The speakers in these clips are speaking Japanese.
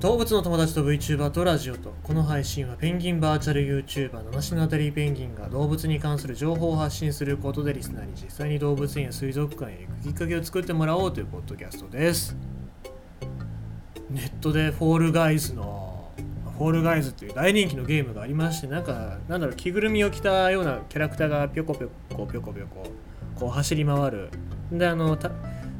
動物の友達と VTuber とラジオとこの配信はペンギンバーチャル YouTuber のナシナタリーペンギンが動物に関する情報を発信することでリスナーに実際に動物園や水族館へ行くきっかけを作ってもらおうというポッドキャストです。ネットでフォールガイズのフォールガイズっていう大人気のゲームがありましてなんかなんだろう着ぐるみを着たようなキャラクターがぴょこぴょこぴょこぴょここう走り回る。であの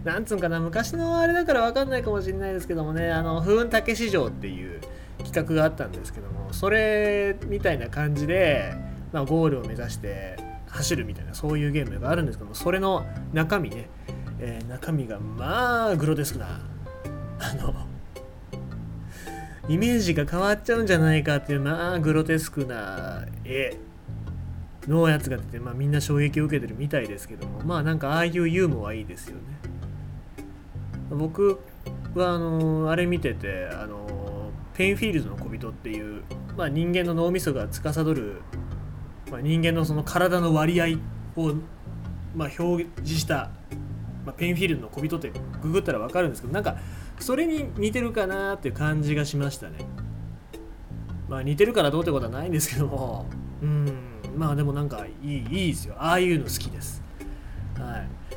なんつうんかな昔のあれだから分かんないかもしれないですけどもねあの風雲竹市場っていう企画があったんですけどもそれみたいな感じで、まあ、ゴールを目指して走るみたいなそういうゲームがあるんですけどもそれの中身ね、えー、中身がまあグロテスクなあのイメージが変わっちゃうんじゃないかっていうまあグロテスクな絵のやつが出て、まあ、みんな衝撃を受けてるみたいですけどもまあなんかああいうユーモアいいですよね。僕はあのあれ見ててあのペインフィールドの小人っていう、まあ、人間の脳みそが司る、まあ、人間のその体の割合を、まあ、表示した、まあ、ペインフィールドの小人ってググったら分かるんですけどなんかそれに似てるかなっていう感じがしましたね。まあ似てるからどうってことはないんですけどもうんまあでもなんかいいいいですよ。ああいうの好きです。はい。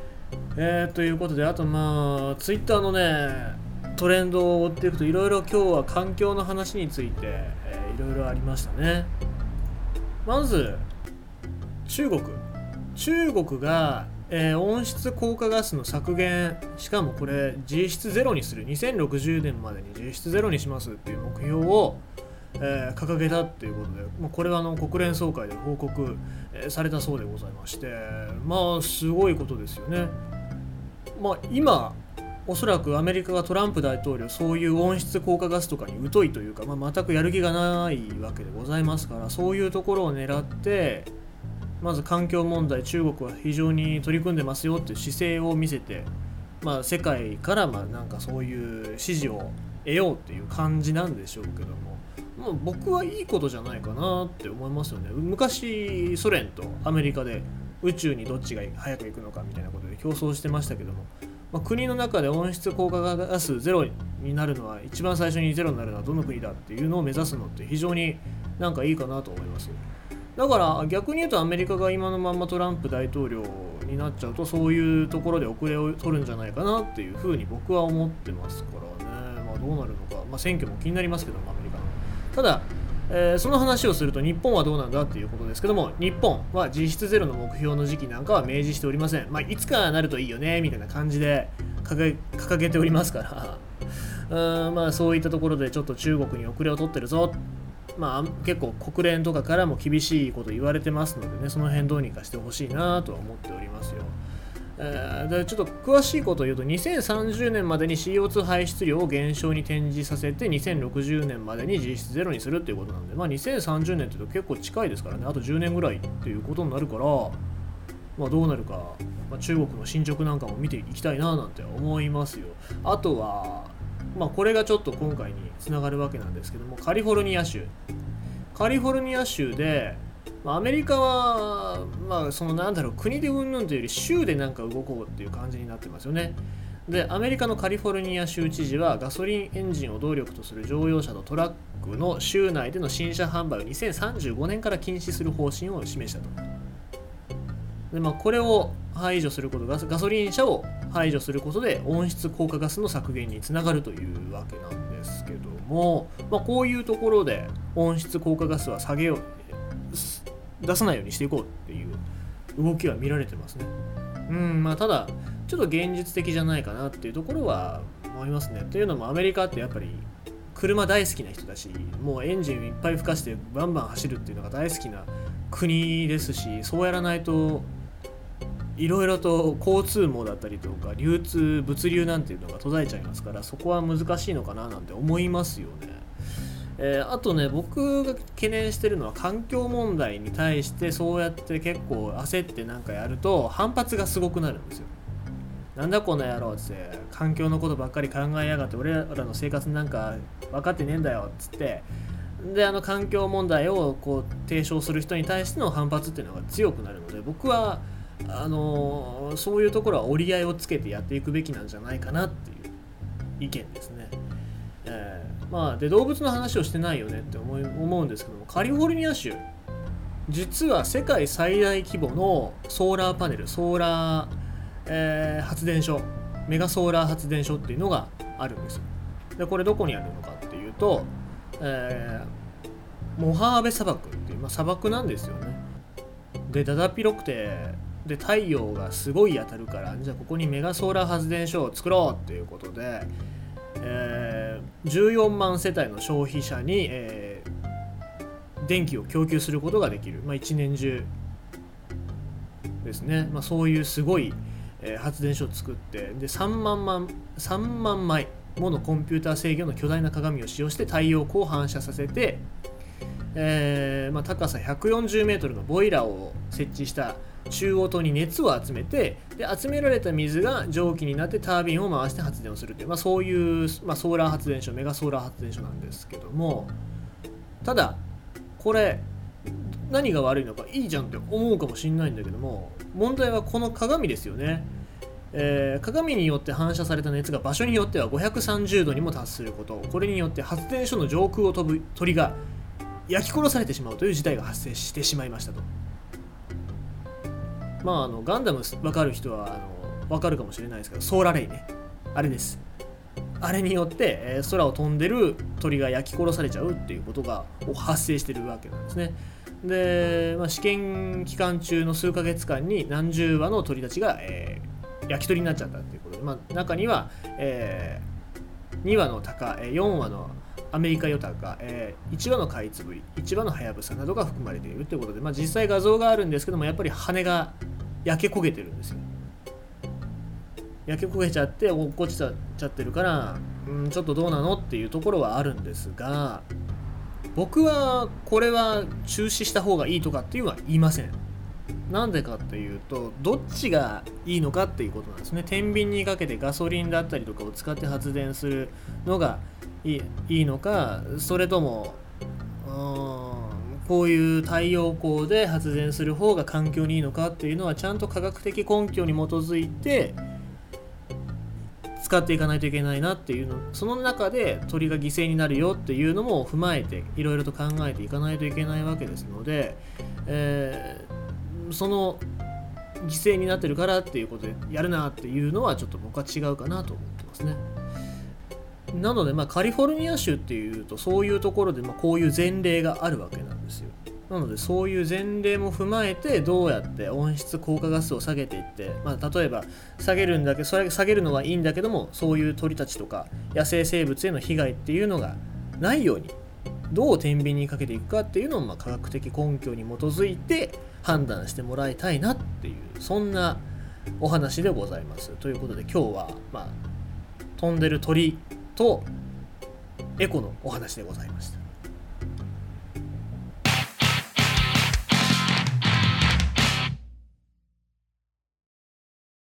えー、ということであとまあツイッターのねトレンドを追っていくといろいろ今日は環境の話について、いろいろありましたね。まず中国。中国が、えー、温室効果ガスの削減しかもこれ実質ゼロにする。2060年までに実質ゼロにしますっていう目標をえー、掲げたっていうことで、まあ、これはあの国連総会で報告、えー、されたそうでございましてまあすごいことですよね。まあ、今おそらくアメリカがトランプ大統領そういう温室効果ガスとかに疎いというか、まあ、全くやる気がないわけでございますからそういうところを狙ってまず環境問題中国は非常に取り組んでますよっていう姿勢を見せて、まあ、世界からまあなんかそういう支持を得ようっていう感じなんでしょうけどもまあ、僕はいいことじゃないかなって思いますよね。昔ソ連とアメリカで宇宙にどっちが早く行くのかみたいなことで競争してましたけども、まあ、国の中で温室効果ガスゼロになるのは一番最初にゼロになるのはどの国だっていうのを目指すのって非常になんかいいかなと思います。だから逆に言うとアメリカが今のままトランプ大統領になっちゃうとそういうところで遅れを取るんじゃないかなっていうふうに僕は思ってますからね。まあどうなるのか、まあ、選挙も気になりますけどもアメリカ。のただ、えー、その話をすると日本はどうなんだっていうことですけども日本は実質ゼロの目標の時期なんかは明示しておりません、まあ、いつかなるといいよねみたいな感じで 掲げておりますから。うんまあそういったところでちょっと中国に遅れを取ってるぞ。まあ結構国連とかからも厳しいこと言われてますのでねその辺どうにかしてほしいなとは思っておりますよ。えー、でちょっと詳しいことを言うと2030年までに CO2 排出量を減少に転じさせて2060年までに実質ゼロにするっていうことなんで、まあ、2030年っていうと結構近いですからね。あと10年ぐらいっていうことになるから、まあ、どうなるか、まあ、中国の進捗なんかも見ていきたいななんて思いますよ。あとは、まあ、これがちょっと今回につながるわけなんですけどもカリフォルニア州。カリフォルニア州でまアメリカは、まあ、そのなんだろう、国でうんぬんというより州でなんか動こうっていう感じになってますよね。で、アメリカのカリフォルニア州知事はガソリンエンジンを動力とする乗用車とトラックの州内での新車販売を2035年から禁止する方針を示したと。でまあ、これを排除することがガソリン車を排除することで温室効果ガスの削減につながるというわけなんですけども、まあ、こういうところで温室効果ガスは下げよう出さないようにしていこうっていう動きは見られてますね。うんまあ、ただ、ちょっと現実的じゃないかなっていうところは思いますね。というのもアメリカってやっぱり車大好きな人だし、もうエンジンいっぱい吹かしてバンバン走るっていうのが大好きな国ですし、そうやらないといろいろと交通網だったりとか流通物流なんていうのが途絶えちゃいますからそこは難しいのかななんて思いますよね。えー、あとね僕が懸念してるのは環境問題に対してそうやって結構焦ってなんかやると反発がすごくなるんですよ。なんだこの野郎っつって環境のことばっかり考えやがって俺らの生活なんか分かってねえんだよっつってであの環境問題をこう提唱する人に対しての反発っていうのが強くなるので僕はあのー、そういうところは折り合いをつけてやっていくべきなんじゃないかなっていう意見ですね。えーまあ、で動物の話をしてないよねって思い思うんですけどもカリフォルニア州実は世界最大規模のソーラーパネルソーラー、えー、発電所メガソーラー発電所っていうのがあるんですよ。でこれどこにあるのかっていうと、えー、モハーベ砂漠っていう、まあ、砂漠なんですよね。でだだっ広くてで太陽がすごい当たるからじゃあここにメガソーラー発電所を作ろうっていうことで、えー、14万世帯の消費者に、えー、電気を供給することができる、まあ、一年中ですね、まあ、そういうすごい、えー、発電所を作ってで3万万3万枚ものコンピューター制御の巨大な鏡を使用して太陽光を反射させて、えーまあ、高さ140メートルのボイラーを設置した中央塔に熱を集めてで集められた水が蒸気になってタービンを回して発電をするという、まあ、そういう、まあ、ソーラー発電所メガソーラー発電所なんですけどもただこれ何が悪いのかいいじゃんって思うかもしんないんだけども問題はこの鏡ですよね、えー、鏡によって反射された熱が場所によっては530度にも達すること。これによって発電所の上空を飛ぶ鳥が焼き殺されてしまうという事態が発生してしまいましたと。まああのガンダム分かる人はあの分かるかもしれないですけどソーラレイね。あれです。あれによって、えー、空を飛んでる鳥が焼き殺されちゃうっていうことが発生してるわけなんですね。で、まあ、試験期間中の数ヶ月間に何十羽の鳥たちが、えー、焼き鳥になっちゃったっていうことで、まあ、中には、えー、2羽の鷹4羽のアメリカヨタカ、えー、1羽のカイツブリ1羽のハヤブサなどが含まれているということで、まあ、実際画像があるんですけどもやっぱり羽が焼け焦げてるんですよ。焼け焦げちゃって落っこちちゃってるからうんちょっとどうなのっていうところはあるんですが僕はこれは中止した方がいいとかっていうのは言いません。なんでかっていうとどっちがいいのかっていうことなんですね。天秤にかけてガソリンだったりとかを使って発電するのがいいのかそれともこういう太陽光で発電する方が環境にいいのかっていうのはちゃんと科学的根拠に基づいて使っていかないといけないなっていうのその中で鳥が犠牲になるよっていうのも踏まえていろいろと考えていかないといけないわけですので、えー、その犠牲になってるからっていうことでやるなっていうのはちょっと僕は違うかなと思ってますね。なので、まあ、カリフォルニア州っていうとそういうところで、ま、こういう前例があるわけなんですよ。なのでそういう前例も踏まえてどうやって温室効果ガスを下げていって、まあ、例えば下げるんだけそれ下げるのはいいんだけどもそういう鳥たちとか野生生物への被害っていうのがないようにどう天秤にかけていくかっていうのをま科学的根拠に基づいて判断してもらいたいなっていうそんなお話でございます。ということで今日は、まあ、飛んでる鳥とエコのお話でございました。